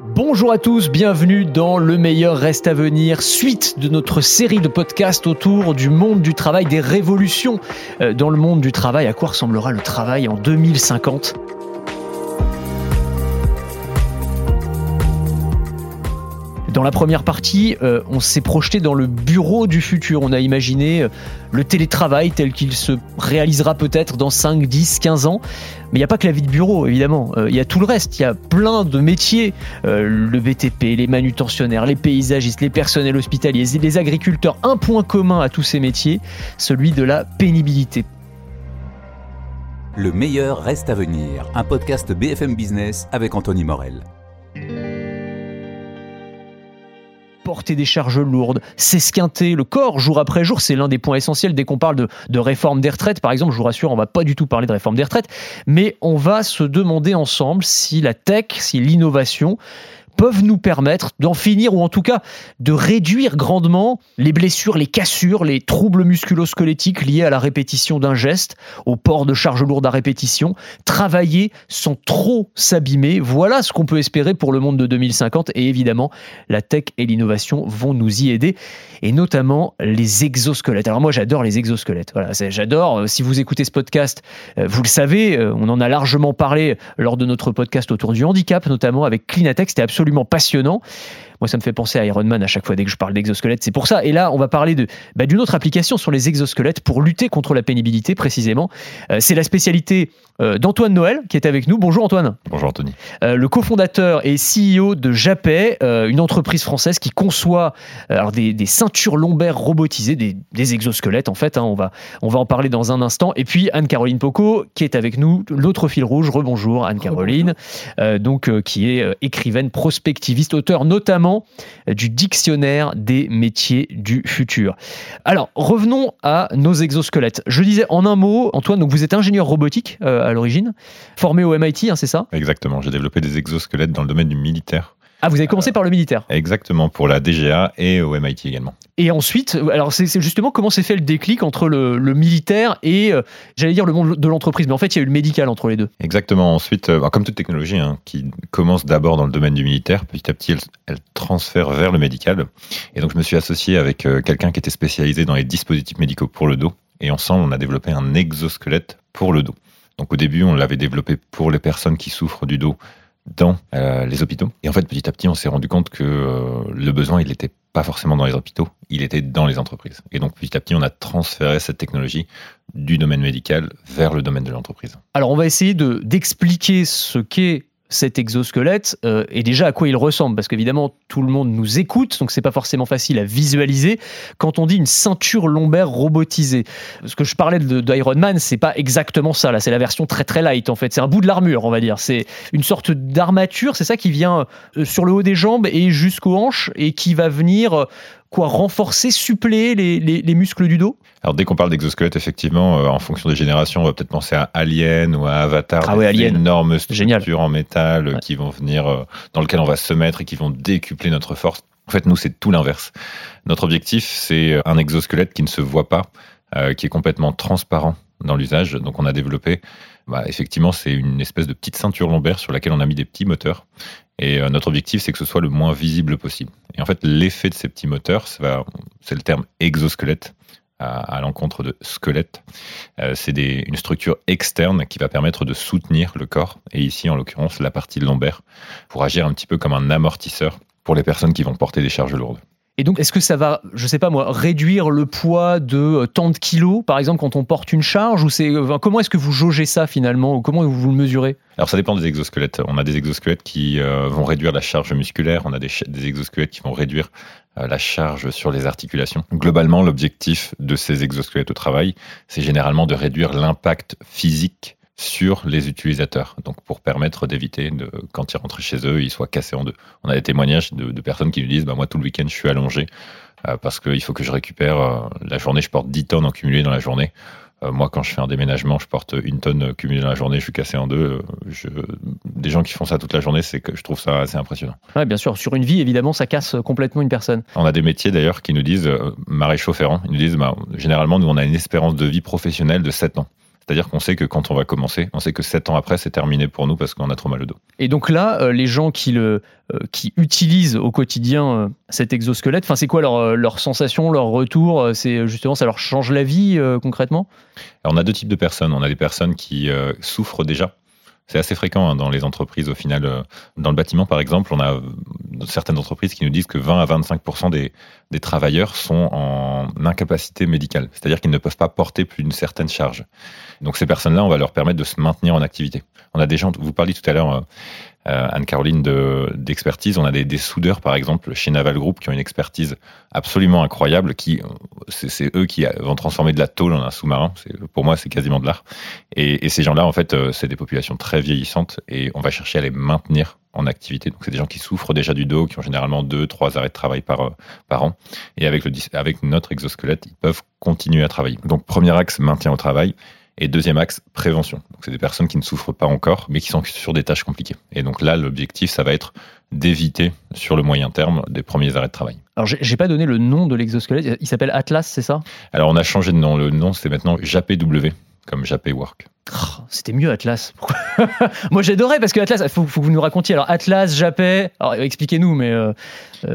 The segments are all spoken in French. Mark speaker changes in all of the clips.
Speaker 1: Bonjour à tous, bienvenue dans Le meilleur reste à venir, suite de notre série de podcasts autour du monde du travail, des révolutions euh, dans le monde du travail. À quoi ressemblera le travail en 2050 Dans la première partie, euh, on s'est projeté dans le bureau du futur. On a imaginé euh, le télétravail tel qu'il se réalisera peut-être dans 5, 10, 15 ans. Mais il n'y a pas que la vie de bureau, évidemment. Euh, il y a tout le reste. Il y a plein de métiers. le BTP, les manutentionnaires, les paysagistes, les personnels hospitaliers, les agriculteurs. Un point commun à tous ces métiers, celui de la pénibilité.
Speaker 2: Le meilleur reste à venir. Un podcast BFM Business avec Anthony Morel.
Speaker 1: Porter des charges lourdes, s'esquinter le corps jour après jour, c'est l'un des points essentiels dès qu'on parle de, réforme des retraites. Par exemple, je vous rassure, on va pas du tout parler de réforme des retraites, mais on va se demander ensemble si la tech, si l'innovation peuvent nous permettre d'en finir ou en tout cas de réduire grandement les blessures, les cassures, les troubles musculo-squelettiques liés à la répétition d'un geste, au port de charges lourdes à répétition. Travailler sans trop s'abîmer, voilà ce qu'on peut espérer pour le monde de 2050 et évidemment la tech et l'innovation vont nous y aider et notamment les exosquelettes. Alors moi j'adore les exosquelettes, voilà, j'adore. Euh, si vous écoutez ce podcast, euh, vous le savez, euh, on en a largement parlé lors de notre podcast autour du handicap, notamment avec Cleanatex, c'était absolument passionnant. Moi, ça me fait penser à Iron Man à chaque fois dès que je parle d'exosquelette. C'est pour ça. Et là, on va parler de bah, d'une autre application sur les exosquelettes pour lutter contre la pénibilité précisément. Euh, c'est la spécialité euh, d'Antoine Noël qui est avec nous. Bonjour Antoine.
Speaker 3: Bonjour Anthony.
Speaker 1: Euh, le cofondateur et CEO de Japet, une entreprise française qui conçoit alors des, ceintures lombaires robotisées, des, exosquelettes en fait. Hein. on va on va en parler dans un instant. Et puis Anne-Caroline Poco qui est avec nous, l'autre fil rouge. Rebonjour Anne-Caroline, donc qui est écrivaine, prospectiviste, auteur notamment du dictionnaire des métiers du futur. Alors, revenons à nos exosquelettes. Je disais en un mot, Antoine, vous êtes ingénieur robotique euh, à l'origine, formé au MIT, hein, c'est ça?
Speaker 3: Exactement, j'ai développé des exosquelettes dans le domaine du militaire.
Speaker 1: Ah, vous avez commencé par le militaire
Speaker 3: Exactement, pour la DGA et au MIT également.
Speaker 1: Et ensuite, alors c'est justement comment s'est fait le déclic entre le, militaire et, euh, j'allais dire, le monde de l'entreprise. Mais en fait, il y a eu le médical entre les deux.
Speaker 3: Exactement. Ensuite, euh, comme toute technologie hein, qui commence d'abord dans le domaine du militaire, petit à petit, elle, transfère vers le médical. Et donc, je me suis associé avec euh, quelqu'un qui était spécialisé dans les dispositifs médicaux pour le dos. Et ensemble, on a développé un exosquelette pour le dos. Donc, au début, on l'avait développé pour les personnes qui souffrent du dos dans euh, les hôpitaux. Et en fait, petit à petit, on s'est rendu compte que euh, le besoin, il n'était pas forcément dans les hôpitaux, il était dans les entreprises. Et donc, petit à petit, on a transféré cette technologie du domaine médical vers le domaine de l'entreprise.
Speaker 1: Alors, on va essayer d'expliquer ce qu'est cet exosquelette euh, et déjà à quoi il ressemble parce qu'évidemment tout le monde nous écoute donc c'est pas forcément facile à visualiser quand on dit une ceinture lombaire robotisée. Ce que je parlais d'Iron Man c'est pas exactement ça là c'est la version très très light en fait. C'est un bout de l'armure on va dire. C'est une sorte d'armature c'est ça qui vient euh, sur le haut des jambes et jusqu'aux hanches et qui va venir euh, quoi renforcer, suppléer les, muscles du dos?
Speaker 3: Alors dès qu'on parle d'exosquelette, effectivement, euh, en fonction des générations, on va peut-être penser à Alien ou à Avatar,
Speaker 1: ah ouais, Alien.
Speaker 3: énormes structures en métal euh, qui vont venir, euh, dans lequel on va se mettre et qui vont décupler notre force. En fait, nous, c'est tout l'inverse. Notre objectif, c'est un exosquelette qui ne se voit pas, qui est complètement transparent dans l'usage. Donc on a développé, bah, effectivement, c'est une espèce de petite ceinture lombaire sur laquelle on a mis des petits moteurs et euh, notre objectif, c'est que ce soit le moins visible possible. Et en fait, l'effet de ces petits moteurs, c'est le terme exosquelette à, l'encontre de squelette. Euh, c'est une structure externe qui va permettre de soutenir le corps, et ici, en l'occurrence, la partie lombaire, pour agir un petit peu comme un amortisseur pour les personnes qui vont porter des charges lourdes.
Speaker 1: Et donc, est-ce que ça va, je sais pas moi, réduire le poids de euh, tant de kilos, par exemple, quand on porte une charge ou c'est, Comment est-ce que vous jaugez ça finalement ou Comment vous le mesurez?
Speaker 3: Alors, ça dépend des exosquelettes. On a des exosquelettes qui euh, vont réduire la charge musculaire, on a des, exosquelettes qui vont réduire euh, la charge sur les articulations. Globalement, l'objectif de ces exosquelettes au travail, c'est généralement de réduire l'impact physique sur les utilisateurs. Donc pour permettre d'éviter de quand ils rentrent chez eux, ils soient cassés en deux. On a des témoignages de, personnes qui nous disent bah, moi tout le week-end je suis allongé euh, parce qu'il faut que je récupère euh, la journée, je porte 10 tonnes en cumulé dans la journée. Euh, moi, quand je fais un déménagement, je porte une tonne cumulée dans la journée, je suis cassé en deux. Je... Des gens qui font ça toute la journée, c'est que je trouve ça assez impressionnant.
Speaker 1: Ouais, bien sûr. Sur une vie, évidemment, ça casse complètement une personne.
Speaker 3: On a des métiers d'ailleurs qui nous disent, maréchaux ferrants, ils nous disent, bah, généralement, nous, on a une espérance de vie professionnelle de 7 ans. C'est-à-dire qu'on sait que quand on va commencer, on sait que sept ans après, c'est terminé pour nous parce qu'on a trop mal au dos.
Speaker 1: Et donc là, euh, les gens qui, le, euh, qui utilisent au quotidien euh, cet exosquelette, c'est quoi leur, leur sensation, leur retour C'est justement, ça leur change la vie concrètement?
Speaker 3: Alors, On a deux types de personnes. On a des personnes qui souffrent déjà c'est assez fréquent hein, dans les entreprises. Au final, dans le bâtiment, par exemple, on a certaines entreprises qui nous disent que 20 à 25 des, des travailleurs sont en incapacité médicale, c'est-à-dire qu'ils ne peuvent pas porter plus d'une certaine charge. Donc ces personnes-là, on va leur permettre de se maintenir en activité. On a des gens, vous parliez tout à l'heure, euh, Anne-Caroline, d'expertise. on a des, soudeurs, par exemple, chez Naval Group, qui ont une expertise absolument incroyable. Qui, c'est eux qui vont transformer de la tôle en un sous-marin. Pour moi, c'est quasiment de l'art. Et, ces gens-là, en fait, c'est des populations très vieillissantes et on va chercher à les maintenir en activité. Donc, c'est des gens qui souffrent déjà du dos, qui ont généralement deux, trois arrêts de travail par, par an. Et avec, le, avec notre exosquelette, ils peuvent continuer à travailler. Donc, premier axe, maintien au travail. Et deuxième axe, prévention. Donc, c'est des personnes qui ne souffrent pas encore, mais qui sont sur des tâches compliquées. Et donc là, l'objectif, ça va être d'éviter, sur le moyen terme, des premiers arrêts de travail.
Speaker 1: Alors, j'ai pas donné le nom de l'exosquelette. Il s'appelle Atlas, c'est ça?
Speaker 3: Alors, on a changé de nom. Le nom, c'est maintenant JAPW comme Japé Work.
Speaker 1: Oh, c'était mieux Atlas. Moi j'adorais parce que Atlas, il faut, que vous nous racontiez. Alors Atlas, alors expliquez-nous, mais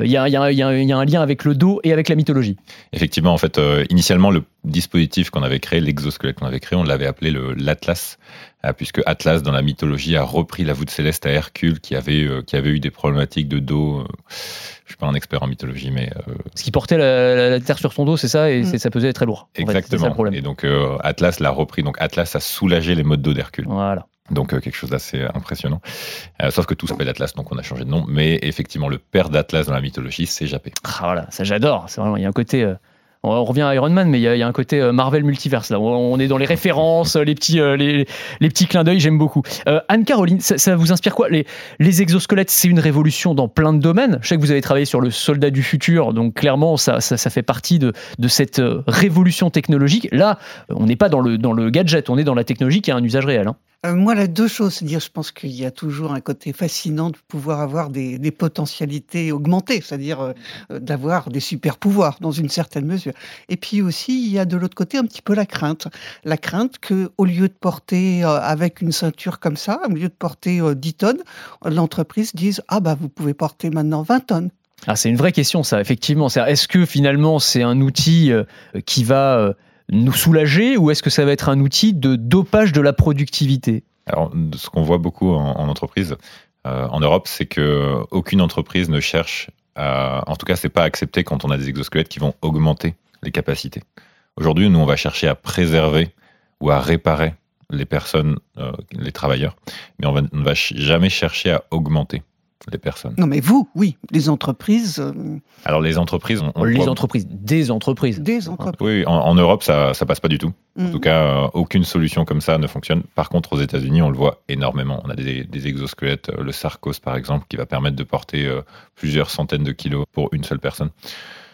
Speaker 1: il y, a, un lien avec le dos et avec la mythologie.
Speaker 3: Effectivement, en fait, euh, initialement le dispositif qu'on avait créé, l'exosquelette qu'on avait créé, on l'avait appelé l'Atlas, euh, puisque Atlas dans la mythologie a repris la voûte céleste à Hercule qui avait, euh, qui avait eu des problématiques de dos je suis pas un expert en mythologie, mais.
Speaker 1: Euh... Ce qui portait la, terre sur son dos, c'est ça, et mm. ça pesait très lourd.
Speaker 3: Exactement. problème. Et donc euh, Atlas l'a repris. Donc Atlas a soulagé les modes dos d'Hercule.
Speaker 1: Voilà.
Speaker 3: Donc euh, quelque chose d'assez impressionnant. Euh, sauf que tout s'appelle Atlas, donc on a changé de nom. Mais effectivement, le père d'Atlas dans la mythologie, c'est Japé.
Speaker 1: Ah, voilà, ça j'adore. C'est vraiment, il y a un côté on revient à Iron Man, mais il y, a un côté euh, Marvel multiverse là. On est dans les références, les petits, euh, les, petits clins d'œil, j'aime beaucoup. Euh, Anne-Caroline, ça, vous inspire quoi? Les, les exosquelettes, c'est une révolution dans plein de domaines. Je sais que vous avez travaillé sur le soldat du futur, donc clairement, ça, ça, fait partie de, de, cette révolution technologique. Là, on n'est pas dans le, dans le gadget, on est dans la technologie qui a un usage réel. Hein.
Speaker 4: Euh, moi, là, deux choses. C'est-à-dire, je pense qu'il y a toujours un côté fascinant de pouvoir avoir des, potentialités augmentées, c'est-à-dire euh, euh, d'avoir des super pouvoirs dans une certaine mesure. Et puis aussi, il y a de l'autre côté un petit peu la crainte. La crainte que, au lieu de porter avec une ceinture comme ça, au lieu de porter 10 tonnes, l'entreprise dise Ah, bah, vous pouvez porter maintenant 20 tonnes.
Speaker 1: Ah, c'est une vraie question, ça, effectivement. Est-ce que finalement, c'est un outil qui va nous soulager ou est-ce que ça va être un outil de dopage de la productivité?
Speaker 3: Alors, ce qu'on voit beaucoup en, entreprise, euh, en Europe, c'est que aucune entreprise ne cherche à, en tout cas, c'est pas accepté quand on a des exosquelettes qui vont augmenter les capacités. Aujourd'hui, nous, on va chercher à préserver ou à réparer les personnes, euh, les travailleurs, mais on, ne va jamais chercher à augmenter les personnes.
Speaker 4: Non, mais vous, oui, les entreprises. Euh,
Speaker 3: Alors les entreprises,
Speaker 1: on, les entreprises, des entreprises.
Speaker 4: Des entreprises.
Speaker 3: Oui, en, Europe, ça, ça passe pas du tout. En mm. tout cas, euh, aucune solution comme ça ne fonctionne. Par contre, aux États-Unis, on le voit énormément. On a des, des, exosquelettes, euh, le Sarcos par exemple, qui va permettre de porter plusieurs centaines de kilos pour une seule personne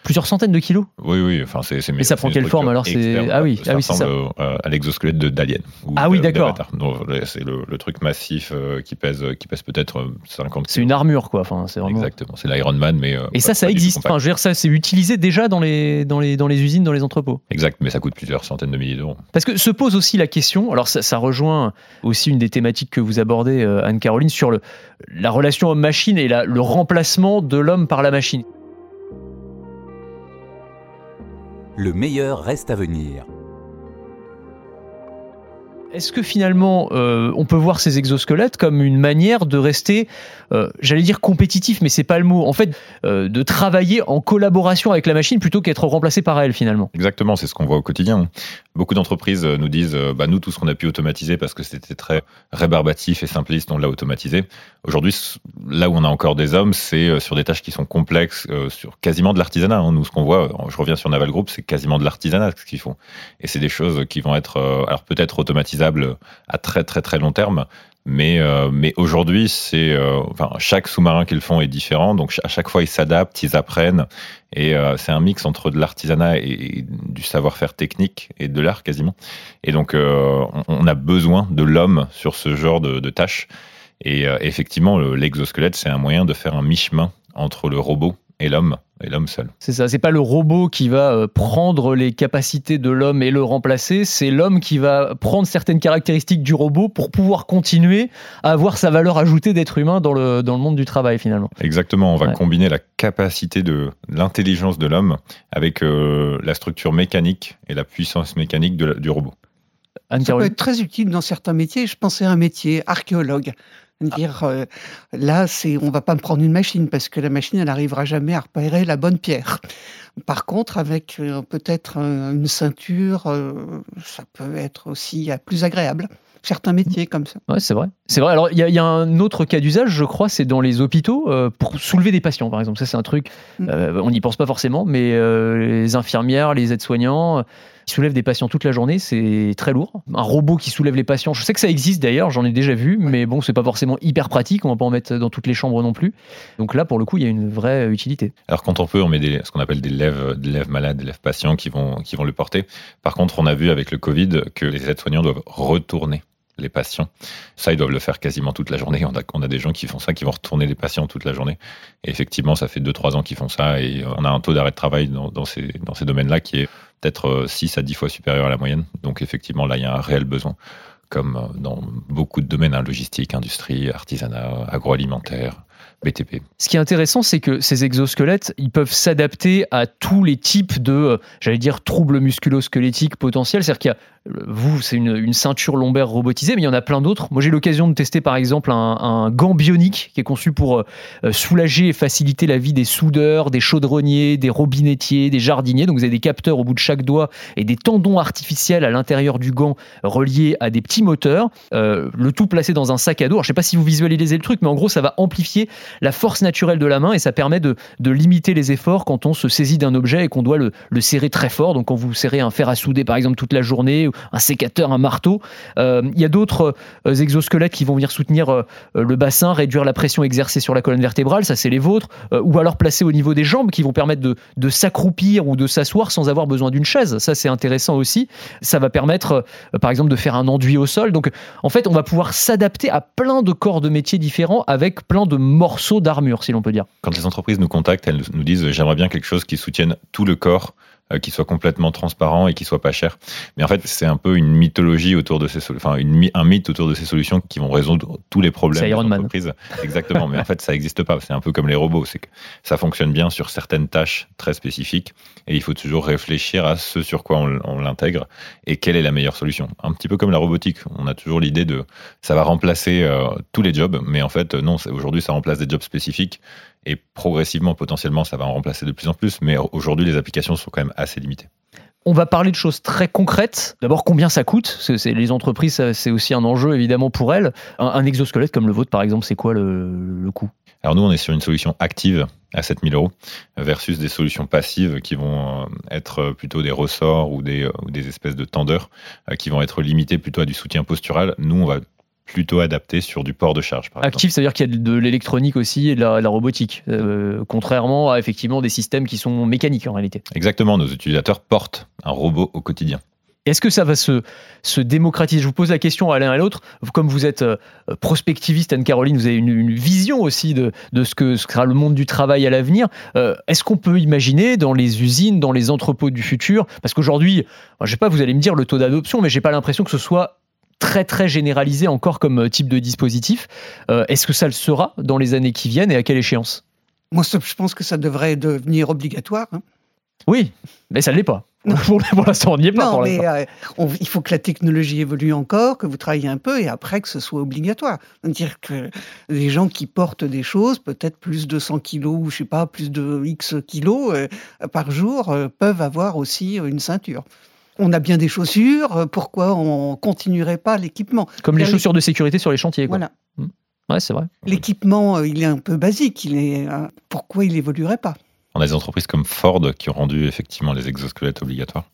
Speaker 1: plusieurs centaines de kilos.
Speaker 3: Oui, oui. Enfin, c'est.
Speaker 1: Mais ça prend quelle forme alors C'est ah oui,
Speaker 3: ça
Speaker 1: ah oui, ça.
Speaker 3: à l'exosquelette de d'Alien.
Speaker 1: Ah oui, d'accord.
Speaker 3: C'est le, truc massif euh, qui pèse, qui pèse peut-être 50.
Speaker 1: Euh, c'est une armure, quoi. Enfin, c'est vraiment.
Speaker 3: Exactement. C'est l'Iron Man, mais. Euh,
Speaker 1: Et ça, ça existe. Enfin, je veux dire, ça, c'est utilisé déjà dans les, dans les, dans les usines, dans les entrepôts.
Speaker 3: Exact, mais ça coûte plusieurs centaines de milliers d'euros.
Speaker 1: Parce que se pose aussi la question. Alors, ça, ça rejoint aussi une des thématiques que vous abordez, Anne-Caroline, sur le, la relation homme-machine et la, le remplacement de l'homme par la machine.
Speaker 2: Le meilleur reste à venir.
Speaker 1: Est-ce que finalement, euh, on peut voir ces exosquelettes comme une manière de rester, euh, j'allais dire compétitif, mais c'est pas le mot. En fait, euh, de travailler en collaboration avec la machine plutôt qu'être remplacé par elle finalement?
Speaker 3: Exactement, c'est ce qu'on voit au quotidien. Beaucoup d'entreprises nous disent, bah, nous tout ce qu'on a pu automatiser parce que c'était très rébarbatif et simpliste, on l'a automatisé. Aujourd'hui, là où on a encore des hommes, c'est sur des tâches qui sont complexes, sur quasiment de l'artisanat. Hein. Nous, ce qu'on voit, je reviens sur Naval Group, c'est quasiment de l'artisanat ce qu'ils font, et c'est des choses qui vont être, alors peut-être à très très très long terme. Mais, euh, mais aujourd'hui, c'est euh, enfin, chaque sous-marin qu'ils font est différent. Donc à chaque fois, ils s'adaptent, ils apprennent. Et euh, c'est un mix entre de l'artisanat et, du savoir-faire technique et de l'art quasiment. Et donc, on, a besoin de l'homme sur ce genre de, de tâches. Et effectivement, l'exosquelette, c'est un moyen de faire un mi-chemin entre le robot et l'homme, et l'homme seul.
Speaker 1: C'est ça, c'est pas le robot qui va euh, prendre les capacités de l'homme et le remplacer, c'est l'homme qui va prendre certaines caractéristiques du robot pour pouvoir continuer à avoir sa valeur ajoutée d'être humain dans le, dans le monde du travail finalement.
Speaker 3: Exactement, on va
Speaker 1: Ouais.
Speaker 3: combiner la capacité de l'intelligence de l'homme avec euh, la structure mécanique et la puissance mécanique de la- du robot.
Speaker 4: Ça peut être très utile dans certains métiers. Je pensais à un métier archéologue. Dire euh, là, c'est on va pas me prendre une machine parce que la machine, elle n'arrivera jamais à repérer la bonne pierre. Par contre, avec euh, peut-être euh, une ceinture, euh, ça peut être aussi plus agréable. Certains métiers comme ça.
Speaker 1: Ouais, c'est vrai. C'est vrai. Alors, il y, y a un autre cas d'usage, je crois, c'est dans les hôpitaux, pour soulever des patients, par exemple. Ça, c'est un truc,
Speaker 4: Mm.
Speaker 1: euh, on n'y pense pas forcément, mais les infirmières, les aides-soignants, qui soulèvent des patients toute la journée, c'est très lourd. Un robot qui soulève les patients, je sais que ça existe d'ailleurs, j'en ai déjà vu, mais bon, c'est pas forcément hyper pratique, on va pas en mettre dans toutes les chambres non plus. Donc là, pour le coup, il y a une vraie utilité.
Speaker 3: Alors quand on peut, on met des, ce qu'on appelle des lèvres, des lèvres malades, des lèvres patients qui vont, qui vont le porter. Par contre, on a vu avec le Covid que les aides-soignants doivent retourner les patients. Ça, ils doivent le faire quasiment toute la journée. On a, des gens qui font ça, qui vont retourner les patients toute la journée. Et effectivement, ça fait 2-3 ans qu'ils font ça. Et on a un taux d'arrêt de travail dans, ces, domaines-là qui est peut-être euh, 6 à 10 fois supérieur à la moyenne. Donc effectivement, là, il y a un réel besoin. Comme euh, dans beaucoup de domaines, hein, logistique, industrie, artisanat, agroalimentaire,
Speaker 1: Ce qui est intéressant, c'est que ces exosquelettes, ils peuvent s'adapter à tous les types de, euh, j'allais dire, troubles musculo-squelettiques potentiels. C'est-à-dire qu'il y a, euh, vous, c'est une, ceinture lombaire robotisée, mais il y en a plein d'autres. Moi, j'ai l'occasion de tester, par exemple, un, gant bionique qui est conçu pour euh, soulager et faciliter la vie des soudeurs, des chaudronniers, des robinettiers, des jardiniers. Donc, vous avez des capteurs au bout de chaque doigt et des tendons artificiels à l'intérieur du gant reliés à des petits moteurs. Le tout placé dans un sac à dos. Alors, je sais pas si vous visualisez le truc, mais en gros, ça va amplifier la force naturelle de la main et ça permet de, de limiter les efforts quand on se saisit d'un objet et qu'on doit le, le serrer très fort. Donc quand vous serrez un fer à souder par exemple toute la journée, ou un sécateur, un marteau, Euh, il y a d'autres euh, exosquelettes qui vont venir soutenir euh, le bassin, réduire la pression exercée sur la colonne vertébrale, ça c'est les vôtres, ou alors placés au niveau des jambes qui vont permettre de, de s'accroupir ou de s'asseoir sans avoir besoin d'une chaise. Ça c'est intéressant aussi. Ça va permettre par exemple de faire un enduit au sol. Donc en fait on va pouvoir s'adapter à plein de corps de métiers différents avec plein de morceaux d'armure si l'on peut dire.
Speaker 3: Quand les entreprises nous contactent, elles nous disent j'aimerais bien quelque chose qui soutienne tout le corps, qui soit complètement transparent et qui soit pas cher. Mais en fait, c'est un peu une mythologie autour de ces solutions, enfin une un mythe autour de ces solutions qui vont résoudre tous les problèmes des
Speaker 1: Iron Man.
Speaker 3: entreprises. Exactement. Mais en fait, ça n'existe pas. C'est un peu comme les robots. C'est que ça fonctionne bien sur certaines tâches très spécifiques et il faut toujours réfléchir à ce sur quoi on, on l'intègre et quelle est la meilleure solution. Un petit peu comme la robotique. On a toujours l'idée de ça va remplacer euh, tous les jobs, mais en fait, non. Aujourd'hui, ça remplace des jobs spécifiques et progressivement, potentiellement, ça va en remplacer de plus en plus. Mais aujourd'hui, les applications sont quand même assez limitées.
Speaker 1: On va parler de choses très concrètes. D'abord, combien ça coûte? Parce que Les entreprises, c'est aussi un enjeu évidemment pour elles. Un, un exosquelette comme le vôtre, par exemple, c'est quoi le, le coût?
Speaker 3: Alors nous, on est sur une solution active à 7000 euros versus des solutions passives qui vont euh, être plutôt des ressorts ou des, euh, ou des espèces de tendeurs euh, qui vont être limitées plutôt à du soutien postural. Nous, on va plutôt adapter sur du port de charge, par exemple.
Speaker 1: Actif, ça veut dire qu'il y a de l'électronique aussi et de la, de la robotique, euh, contrairement à effectivement des systèmes qui sont mécaniques en réalité.
Speaker 3: Exactement, nos utilisateurs portent un robot au quotidien.
Speaker 1: Est-ce que ça va se, se démocratiser? Je vous pose la question à l'un et à l'autre. Comme vous êtes euh, prospectiviste, Anne-Caroline, vous avez une, une vision aussi de, de ce que sera le monde du travail à l'avenir. Euh, Est-ce qu'on peut imaginer dans les usines, dans les entrepôts du futur? Parce qu'aujourd'hui, je ne sais pas, vous allez me dire le taux d'adoption, mais j'ai pas l'impression que ce soit très très généralisé encore comme euh, type de dispositif. Euh, Est-ce que ça le sera dans les années qui viennent et à quelle échéance?
Speaker 4: Moi, je pense que ça devrait devenir obligatoire. hein.
Speaker 1: Oui, mais ça ne l'est pas. Pour, l'instant, on n'y est pas.
Speaker 4: non,
Speaker 1: pour
Speaker 4: mais euh, on- il faut que la technologie évolue encore, que vous travaillez un peu, et après que ce soit obligatoire. C'est-à-dire que les gens qui portent des choses, peut-être plus de 100 kilos, ou je sais pas, plus de X kilos euh, par jour, peuvent avoir aussi une ceinture. On a bien des chaussures, euh, pourquoi on continuerait pas l'équipement?
Speaker 1: Comme les chaussures de sécurité sur les chantiers. Quoi.
Speaker 4: Voilà.
Speaker 1: Ouais, c'est vrai.
Speaker 4: L'équipement, euh, il est un peu basique. Il est, euh, pourquoi il évoluerait pas?
Speaker 3: On a des entreprises comme Ford qui ont rendu effectivement les exosquelettes obligatoires,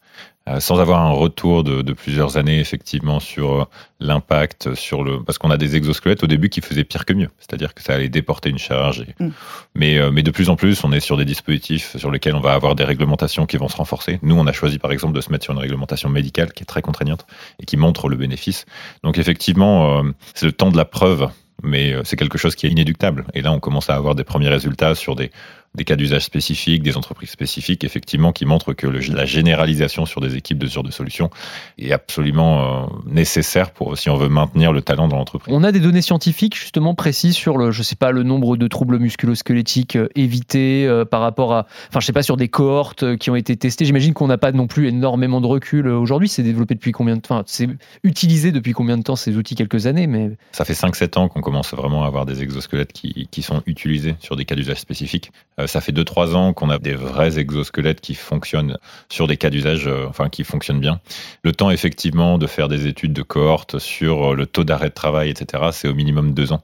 Speaker 3: euh, sans avoir un retour de, de plusieurs années effectivement sur euh, l'impact, sur le, parce qu'on a des exosquelettes au début qui faisaient pire que mieux, c'est-à-dire que ça allait déporter une charge. et-
Speaker 4: Mm.
Speaker 3: Mais, euh, mais de plus en plus, on est sur des dispositifs sur lesquels on va avoir des réglementations qui vont se renforcer. Nous, on a choisi par exemple de se mettre sur une réglementation médicale qui est très contraignante et qui montre le bénéfice. Donc effectivement, euh, c'est le temps de la preuve mais c'est quelque chose qui est inéductable. Et là, on commence à avoir des premiers résultats sur des, des cas d'usage spécifiques, des entreprises spécifiques, effectivement, qui montrent que le, la généralisation sur des équipes de ce genre de solutions est absolument euh, nécessaire pour si on veut maintenir le talent dans l'entreprise.
Speaker 1: On a des données scientifiques justement précises sur le, je sais pas, le nombre de troubles musculo-squelettiques euh, évités euh, par rapport à, enfin, je sais pas, sur des cohortes qui ont été testées. J'imagine qu'on n'a pas non plus énormément de recul aujourd'hui. C'est développé depuis combien de temps? Enfin, C'est utilisé depuis combien de temps ces outils? Quelques années, mais
Speaker 3: ça fait 5-7 ans qu'on commence vraiment à avoir des exosquelettes qui, qui sont utilisés sur des cas d'usage spécifiques. Euh, ça fait 2-3 ans qu'on a des vrais exosquelettes qui fonctionnent sur des cas d'usage, euh, enfin qui fonctionnent bien. Le temps effectivement de faire des études de cohorte sur euh, le taux d'arrêt de travail, etc., c'est au minimum 2 ans.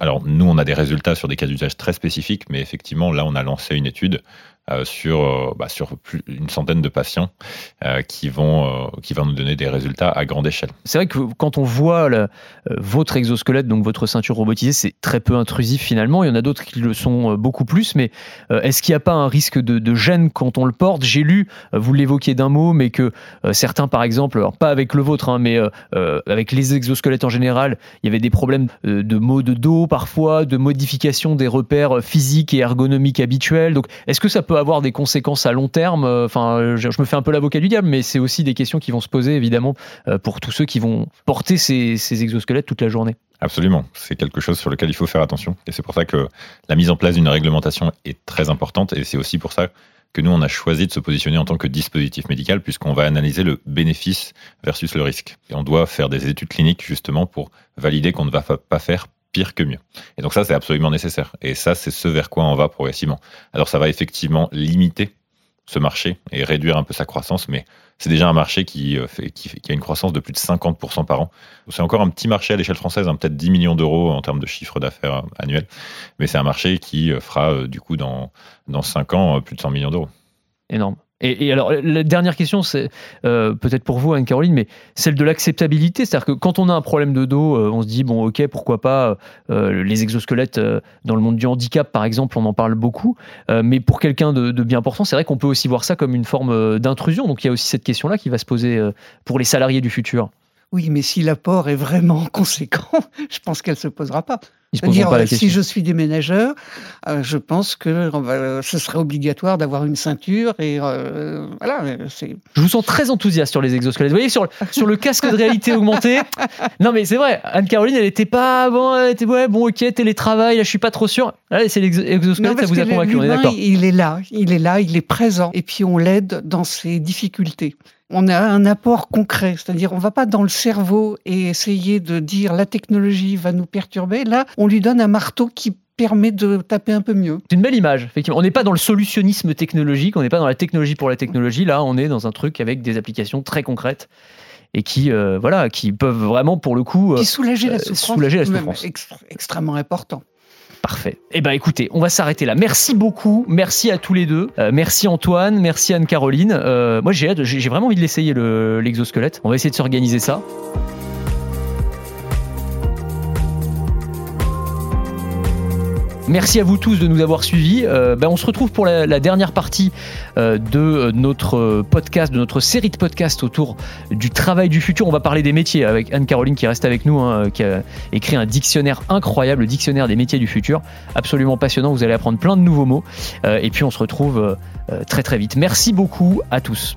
Speaker 3: Alors nous, on a des résultats sur des cas d'usage très spécifiques, mais effectivement, là, on a lancé une étude sur, euh, bah, sur une centaine de patients euh, qui, vont, qui vont nous donner des résultats à grande échelle.
Speaker 1: C'est vrai que quand on voit votre exosquelette, donc votre ceinture robotisée, c'est très peu intrusif finalement. Il y en a d'autres qui le sont beaucoup plus, mais est-ce qu'il n'y a pas un risque de, de gêne quand on le porte? J'ai lu, vous l'évoquiez d'un mot, mais que certains, par exemple, alors pas avec le vôtre, hein, mais avec les exosquelettes en général, il y avait des problèmes de maux de dos parfois, de modification des repères physiques et ergonomiques habituels. Donc, est-ce que ça peut avoir des conséquences à long terme. Euh, enfin, je, me fais un peu l'avocat du diable, mais c'est aussi des questions qui vont se poser évidemment euh, pour tous ceux qui vont porter ces, exosquelettes toute la journée.
Speaker 3: Absolument, c'est quelque chose sur lequel il faut faire attention. Et c'est pour ça que la mise en place d'une réglementation est très importante. Et c'est aussi pour ça que nous, on a choisi de se positionner en tant que dispositif médical, puisqu'on va analyser le bénéfice versus le risque. Et on doit faire des études cliniques justement pour valider qu'on ne va pas faire pire que mieux. Et donc ça, c'est absolument nécessaire. Et ça, c'est ce vers quoi on va progressivement. Alors ça va effectivement limiter ce marché et réduire un peu sa croissance, mais c'est déjà un marché qui, euh, a une croissance de plus de 50% par an. C'est encore un petit marché à l'échelle française, hein, peut-être 10 millions d'euros en termes de chiffre d'affaires euh, annuel, mais c'est un marché qui euh, fera du coup dans, dans 5 ans plus de 100 millions d'euros.
Speaker 1: Énorme. Et, alors, la dernière question, c'est euh, peut-être pour vous, Anne-Caroline, mais celle de l'acceptabilité. C'est-à-dire que quand on a un problème de dos, euh, on se dit, bon, ok, pourquoi pas euh, les exosquelettes dans le monde du handicap, par exemple, on en parle beaucoup. mais pour quelqu'un de, de, bien portant, c'est vrai qu'on peut aussi voir ça comme une forme d'intrusion. Donc il y a aussi cette question-là qui va se poser pour les salariés du futur.
Speaker 4: Oui, mais si l'apport est vraiment conséquent, je pense qu'elle ne se posera pas. Dire euh, si je suis déménageur, euh, je pense que euh, ce serait obligatoire d'avoir une ceinture et voilà.
Speaker 1: Je vous sens très enthousiaste sur les exosquelettes. Vous voyez sur le, sur le casque de réalité augmentée. Non mais c'est vrai. Anne-Caroline, elle était pas bon. Elle était ouais bon ok télétravail. Là je suis pas trop sûr. C'est l'exosquelette, ça vous a convaincu. On est d'accord.
Speaker 4: Il est là, il est là, il est présent. Et puis on l'aide dans ses difficultés on a un apport concret, c'est-à-dire on va pas dans le cerveau et essayer de dire la technologie va nous perturber. Là, on lui donne un marteau qui permet de taper un peu mieux.
Speaker 1: C'est une belle image, effectivement. On n'est pas dans le solutionnisme technologique, on n'est pas dans la technologie pour la technologie. Là, on est dans un truc avec des applications très concrètes et qui, euh, voilà, qui peuvent vraiment, pour le coup,
Speaker 4: qui soulager la euh, souffrance,
Speaker 1: soulager la souffrance.
Speaker 4: extrêmement important.
Speaker 1: Parfait. Eh ben écoutez, on va s'arrêter là. Merci beaucoup. Merci à tous les deux. Euh, merci Antoine. Merci Anne-Caroline. Euh, moi j'ai j'ai vraiment envie de l'essayer l'exosquelette. on va essayer de s'organiser ça. Merci à vous tous de nous avoir suivis. Euh, ben on se retrouve pour la, dernière partie euh, de notre podcast, de notre série de podcasts autour du travail du futur. On va parler des métiers avec Anne-Caroline qui reste avec nous, hein, qui a écrit un dictionnaire incroyable, le dictionnaire des métiers du futur. Absolument passionnant, vous allez apprendre plein de nouveaux mots. Euh, et puis on se retrouve très très vite. Merci beaucoup à tous.